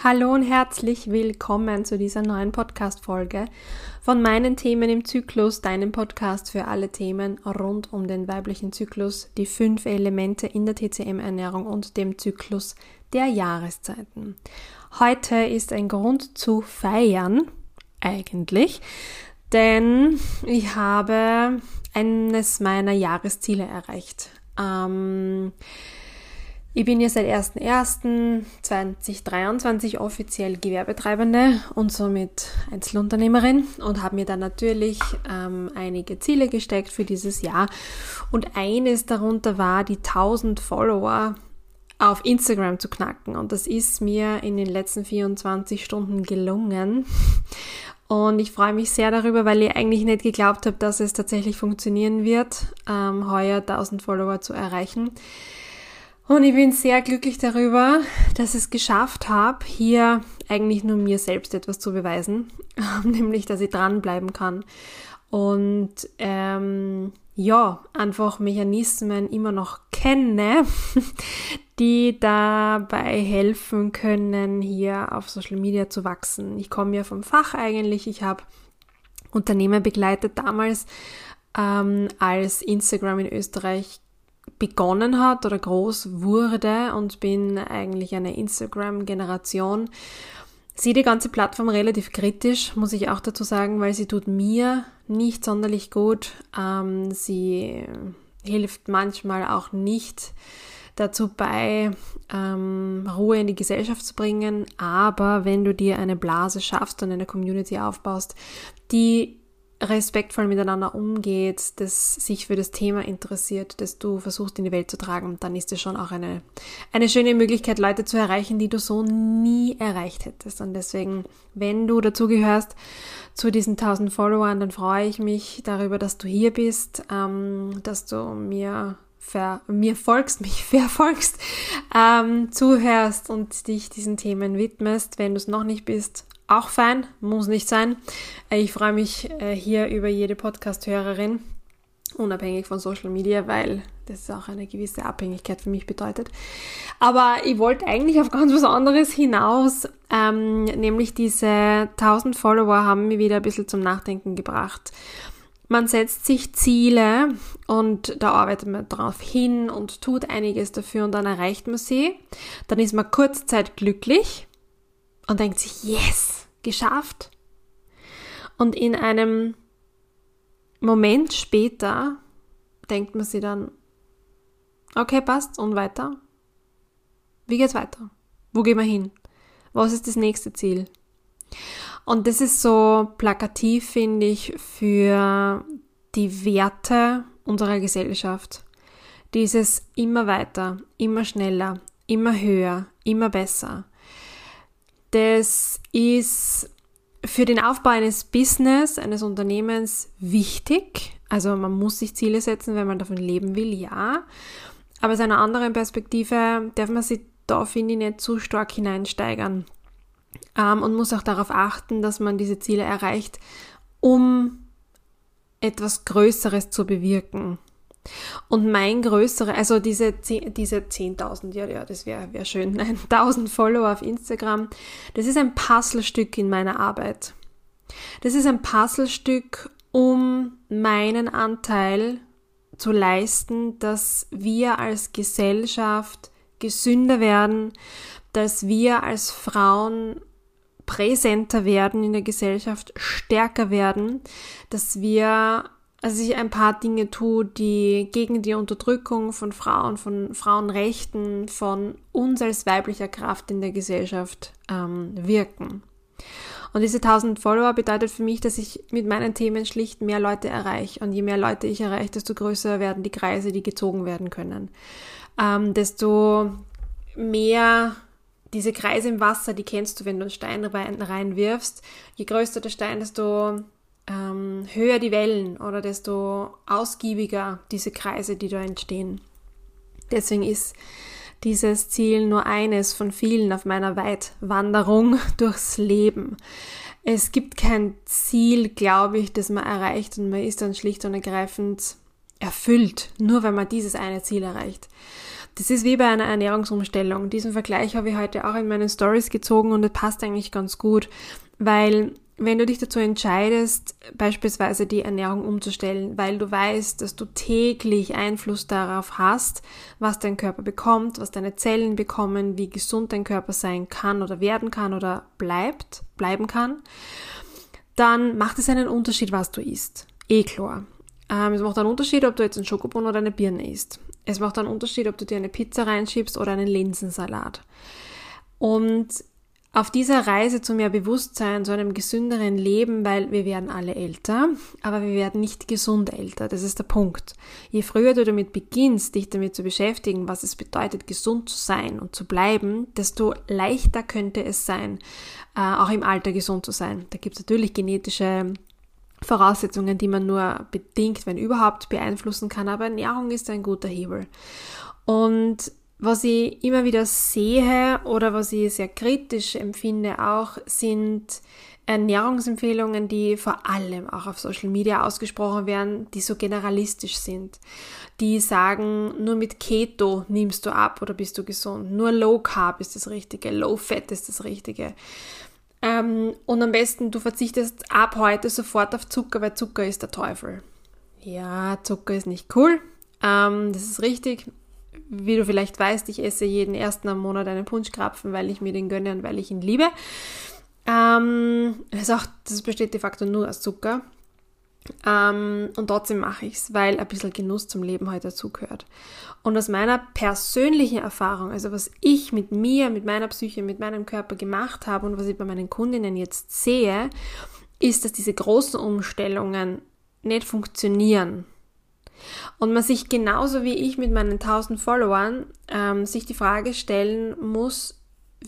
Hallo und herzlich willkommen zu dieser neuen Podcast-Folge von meinen Themen im Zyklus, deinem Podcast für alle Themen rund um den weiblichen Zyklus, die fünf Elemente in der TCM-Ernährung und dem Zyklus der Jahreszeiten. Heute ist ein Grund zu feiern, eigentlich, denn ich habe eines meiner Jahresziele erreicht. Ähm, ich bin ja seit 01.01.2023 offiziell Gewerbetreibende und somit Einzelunternehmerin und habe mir dann natürlich ähm, einige Ziele gesteckt für dieses Jahr. Und eines darunter war, die 1000 Follower auf Instagram zu knacken. Und das ist mir in den letzten 24 Stunden gelungen. Und ich freue mich sehr darüber, weil ich eigentlich nicht geglaubt habe, dass es tatsächlich funktionieren wird, ähm, heuer 1000 Follower zu erreichen. Und ich bin sehr glücklich darüber, dass ich es geschafft habe, hier eigentlich nur mir selbst etwas zu beweisen, nämlich dass ich dranbleiben kann. Und ähm, ja, einfach Mechanismen immer noch kenne, die dabei helfen können, hier auf Social Media zu wachsen. Ich komme ja vom Fach eigentlich. Ich habe Unternehmen begleitet damals, ähm, als Instagram in Österreich begonnen hat oder groß wurde und bin eigentlich eine Instagram-Generation. Sehe die ganze Plattform relativ kritisch, muss ich auch dazu sagen, weil sie tut mir nicht sonderlich gut. Ähm, sie hilft manchmal auch nicht dazu bei, ähm, Ruhe in die Gesellschaft zu bringen. Aber wenn du dir eine Blase schaffst und eine Community aufbaust, die respektvoll miteinander umgeht, das sich für das Thema interessiert, das du versuchst in die Welt zu tragen, dann ist es schon auch eine, eine schöne Möglichkeit, Leute zu erreichen, die du so nie erreicht hättest. Und deswegen, wenn du dazugehörst zu diesen 1000 Followern, dann freue ich mich darüber, dass du hier bist, ähm, dass du mir ver, mir folgst, mich verfolgst, ähm, zuhörst und dich diesen Themen widmest. Wenn du es noch nicht bist, auch fein, muss nicht sein. Äh, ich freue mich äh, hier über jede Podcast-Hörerin, unabhängig von Social Media, weil das auch eine gewisse Abhängigkeit für mich bedeutet. Aber ich wollte eigentlich auf ganz was anderes hinaus, ähm, nämlich diese 1000 Follower haben mich wieder ein bisschen zum Nachdenken gebracht. Man setzt sich Ziele und da arbeitet man drauf hin und tut einiges dafür und dann erreicht man sie. Dann ist man kurze Zeit glücklich und denkt sich, yes, geschafft. Und in einem Moment später denkt man sich dann, okay, passt, und weiter? Wie geht's weiter? Wo gehen wir hin? Was ist das nächste Ziel? Und das ist so plakativ, finde ich, für die Werte unserer Gesellschaft. Dieses immer weiter, immer schneller, immer höher, immer besser. Das ist für den Aufbau eines Business, eines Unternehmens wichtig. Also man muss sich Ziele setzen, wenn man davon leben will, ja. Aber aus einer anderen Perspektive darf man sich da, finde ich, nicht zu stark hineinsteigern. Ähm, und muss auch darauf achten, dass man diese Ziele erreicht, um etwas Größeres zu bewirken. Und mein größere, also diese, diese 10.000, ja, ja, das wäre wär schön, nein, 1000 Follower auf Instagram, das ist ein Puzzlestück in meiner Arbeit. Das ist ein Puzzlestück, um meinen Anteil zu leisten, dass wir als Gesellschaft gesünder werden, dass wir als Frauen präsenter werden in der Gesellschaft, stärker werden, dass wir also ich ein paar Dinge tue, die gegen die Unterdrückung von Frauen, von Frauenrechten, von uns als weiblicher Kraft in der Gesellschaft ähm, wirken. Und diese 1000 Follower bedeutet für mich, dass ich mit meinen Themen schlicht mehr Leute erreiche. Und je mehr Leute ich erreiche, desto größer werden die Kreise, die gezogen werden können. Ähm, desto mehr diese Kreise im Wasser, die kennst du, wenn du einen Stein reinwirfst. Je größer der Stein, desto ähm, höher die Wellen oder desto ausgiebiger diese Kreise, die da entstehen. Deswegen ist dieses Ziel nur eines von vielen auf meiner Weitwanderung durchs Leben. Es gibt kein Ziel, glaube ich, das man erreicht und man ist dann schlicht und ergreifend erfüllt, nur wenn man dieses eine Ziel erreicht. Das ist wie bei einer Ernährungsumstellung. Diesen Vergleich habe ich heute auch in meinen Stories gezogen und das passt eigentlich ganz gut, weil wenn du dich dazu entscheidest, beispielsweise die Ernährung umzustellen, weil du weißt, dass du täglich Einfluss darauf hast, was dein Körper bekommt, was deine Zellen bekommen, wie gesund dein Körper sein kann oder werden kann oder bleibt, bleiben kann, dann macht es einen Unterschied, was du isst. Eh klar. Ähm, es macht einen Unterschied, ob du jetzt einen Schokobon oder eine Birne isst. Es macht einen Unterschied, ob du dir eine Pizza reinschiebst oder einen Linsensalat. Und auf dieser Reise zu mehr Bewusstsein, zu einem gesünderen Leben, weil wir werden alle älter, aber wir werden nicht gesund älter. Das ist der Punkt. Je früher du damit beginnst, dich damit zu beschäftigen, was es bedeutet, gesund zu sein und zu bleiben, desto leichter könnte es sein, äh, auch im Alter gesund zu sein. Da gibt es natürlich genetische Voraussetzungen, die man nur bedingt, wenn überhaupt, beeinflussen kann, aber Ernährung ist ein guter Hebel. Und was ich immer wieder sehe oder was ich sehr kritisch empfinde auch, sind Ernährungsempfehlungen, die vor allem auch auf Social Media ausgesprochen werden, die so generalistisch sind. Die sagen, nur mit Keto nimmst du ab oder bist du gesund. Nur Low Carb ist das Richtige, Low Fat ist das Richtige. Ähm, und am besten, du verzichtest ab heute sofort auf Zucker, weil Zucker ist der Teufel. Ja, Zucker ist nicht cool. Ähm, das ist richtig wie du vielleicht weißt, ich esse jeden ersten am Monat einen Punschkrapfen, weil ich mir den gönne und weil ich ihn liebe. Ähm, das, auch, das besteht de facto nur aus Zucker. Ähm, und trotzdem mache ich es, weil ein bisschen Genuss zum Leben heute dazugehört. Und aus meiner persönlichen Erfahrung, also was ich mit mir, mit meiner Psyche, mit meinem Körper gemacht habe und was ich bei meinen Kundinnen jetzt sehe, ist, dass diese großen Umstellungen nicht funktionieren. Und man sich genauso wie ich mit meinen 1000 Followern ähm, sich die Frage stellen muss,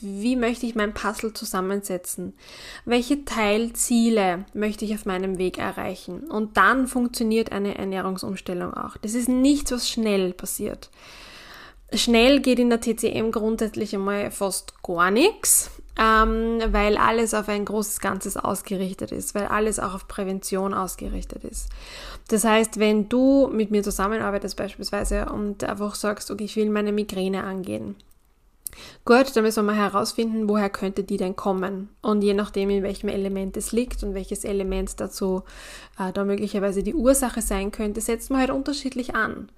wie möchte ich mein Puzzle zusammensetzen? Welche Teilziele möchte ich auf meinem Weg erreichen? Und dann funktioniert eine Ernährungsumstellung auch. Das ist nichts, was schnell passiert. Schnell geht in der TCM grundsätzlich einmal fast gar nichts ähm, weil alles auf ein großes Ganzes ausgerichtet ist, weil alles auch auf Prävention ausgerichtet ist. Das heißt, wenn du mit mir zusammenarbeitest beispielsweise und einfach sagst, okay, ich will meine Migräne angehen, Gut, dann müssen wir mal herausfinden, woher könnte die denn kommen. Und je nachdem, in welchem Element es liegt und welches Element dazu äh, da möglicherweise die Ursache sein könnte, setzt man halt unterschiedlich an.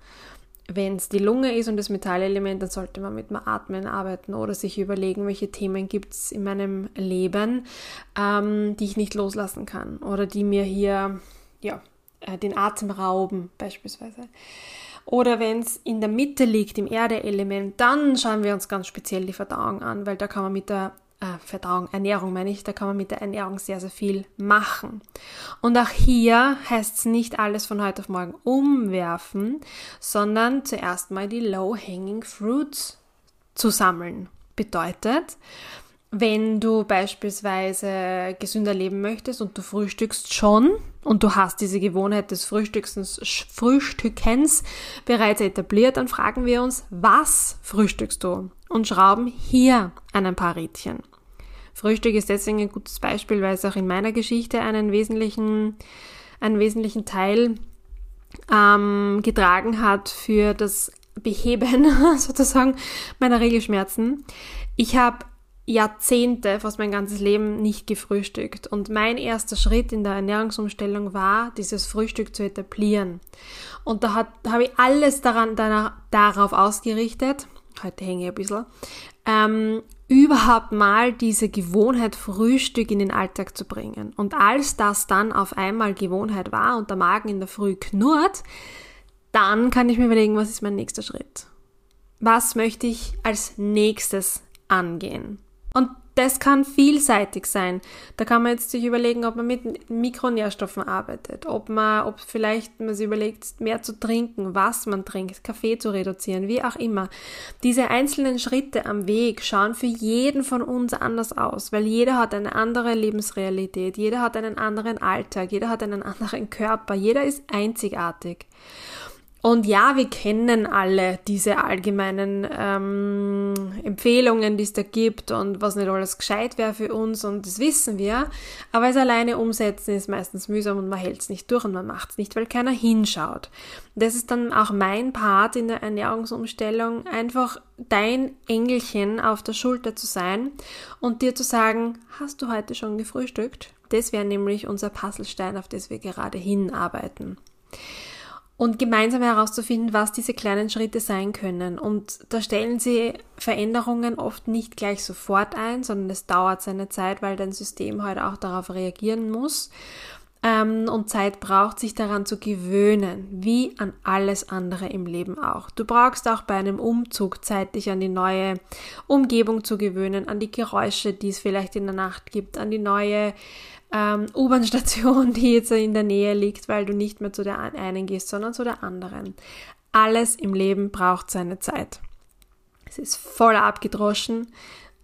Wenn es die Lunge ist und das Metallelement, dann sollte man mit dem Atmen arbeiten oder sich überlegen, welche Themen gibt es in meinem Leben, ähm, die ich nicht loslassen kann oder die mir hier ja, äh, den Atem rauben beispielsweise. Oder wenn es in der Mitte liegt, im Erdeelement, dann schauen wir uns ganz speziell die Verdauung an, weil da kann man mit der äh, Verdauung, Ernährung meine ich, da kann man mit der Ernährung sehr, sehr viel machen. Und auch hier heißt es nicht alles von heute auf morgen umwerfen, sondern zuerst mal die Low-Hanging Fruits zu sammeln. Bedeutet, wenn du beispielsweise gesünder leben möchtest und du frühstückst schon und du hast diese Gewohnheit des Frühstückens, Frühstückens bereits etabliert, dann fragen wir uns, was frühstückst du? Und schrauben hier an ein paar Rädchen. Frühstück ist deswegen ein gutes Beispiel, weil es auch in meiner Geschichte einen wesentlichen, einen wesentlichen Teil ähm, getragen hat für das Beheben sozusagen meiner Regelschmerzen. Ich habe Jahrzehnte, fast mein ganzes Leben nicht gefrühstückt. Und mein erster Schritt in der Ernährungsumstellung war, dieses Frühstück zu etablieren. Und da habe ich alles daran, danach, darauf ausgerichtet, heute hänge ich ein bisschen, ähm, überhaupt mal diese Gewohnheit Frühstück in den Alltag zu bringen. Und als das dann auf einmal Gewohnheit war und der Magen in der Früh knurrt, dann kann ich mir überlegen, was ist mein nächster Schritt? Was möchte ich als nächstes angehen? Und das kann vielseitig sein. Da kann man jetzt sich überlegen, ob man mit Mikronährstoffen arbeitet, ob man, ob vielleicht man sich überlegt, mehr zu trinken, was man trinkt, Kaffee zu reduzieren, wie auch immer. Diese einzelnen Schritte am Weg schauen für jeden von uns anders aus, weil jeder hat eine andere Lebensrealität, jeder hat einen anderen Alltag, jeder hat einen anderen Körper, jeder ist einzigartig. Und ja, wir kennen alle diese allgemeinen ähm, Empfehlungen, die es da gibt und was nicht alles gescheit wäre für uns und das wissen wir. Aber es alleine umsetzen ist meistens mühsam und man hält es nicht durch und man macht es nicht, weil keiner hinschaut. Das ist dann auch mein Part in der Ernährungsumstellung, einfach dein Engelchen auf der Schulter zu sein und dir zu sagen, hast du heute schon gefrühstückt? Das wäre nämlich unser Puzzlestein, auf das wir gerade hinarbeiten und gemeinsam herauszufinden, was diese kleinen Schritte sein können. Und da stellen sie Veränderungen oft nicht gleich sofort ein, sondern es dauert seine Zeit, weil dein System halt auch darauf reagieren muss ähm, und Zeit braucht, sich daran zu gewöhnen, wie an alles andere im Leben auch. Du brauchst auch bei einem Umzug Zeit, dich an die neue Umgebung zu gewöhnen, an die Geräusche, die es vielleicht in der Nacht gibt, an die neue ähm, U-Bahn-Station, die jetzt in der Nähe liegt, weil du nicht mehr zu der einen gehst, sondern zu der anderen. Alles im Leben braucht seine Zeit. Es ist voll abgedroschen,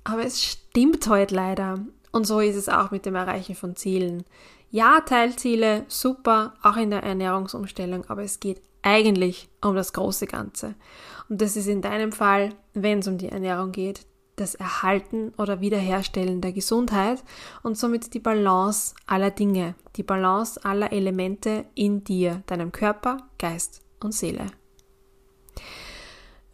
aber es stimmt heute leider. Und so ist es auch mit dem Erreichen von Zielen. Ja, Teilziele, super, auch in der Ernährungsumstellung, aber es geht eigentlich um das große Ganze. Und das ist in deinem Fall, wenn es um die Ernährung geht, das Erhalten oder Wiederherstellen der Gesundheit und somit die Balance aller Dinge, die Balance aller Elemente in dir, deinem Körper, Geist und Seele.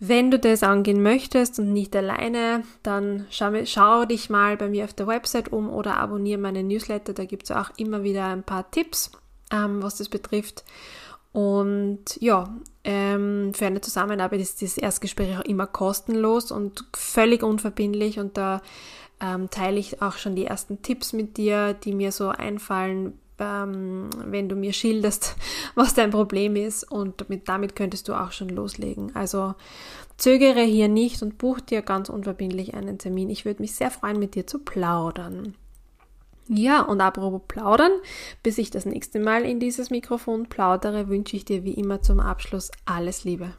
Wenn du das angehen möchtest und nicht alleine, dann schau, schau, dich mal bei mir auf der Website um oder abonniere meine Newsletter. Da gibt es auch immer wieder ein paar Tipps, ähm, was das betrifft. Und ja, ähm, für eine Zusammenarbeit ist das Erstgespräch auch immer kostenlos und völlig unverbindlich und da ähm, teile ich auch schon die ersten Tipps mit dir, die mir so einfallen, ähm, wenn du mir schilderst, was dein Problem ist und damit, damit könntest du auch schon loslegen. Also zögere hier nicht und buch dir ganz unverbindlich einen Termin. Ich würde mich sehr freuen, mit dir zu plaudern. Ja, und apropos plaudern, bis ich das nächste Mal in dieses Mikrofon plaudere, wünsche ich dir wie immer zum Abschluss alles Liebe.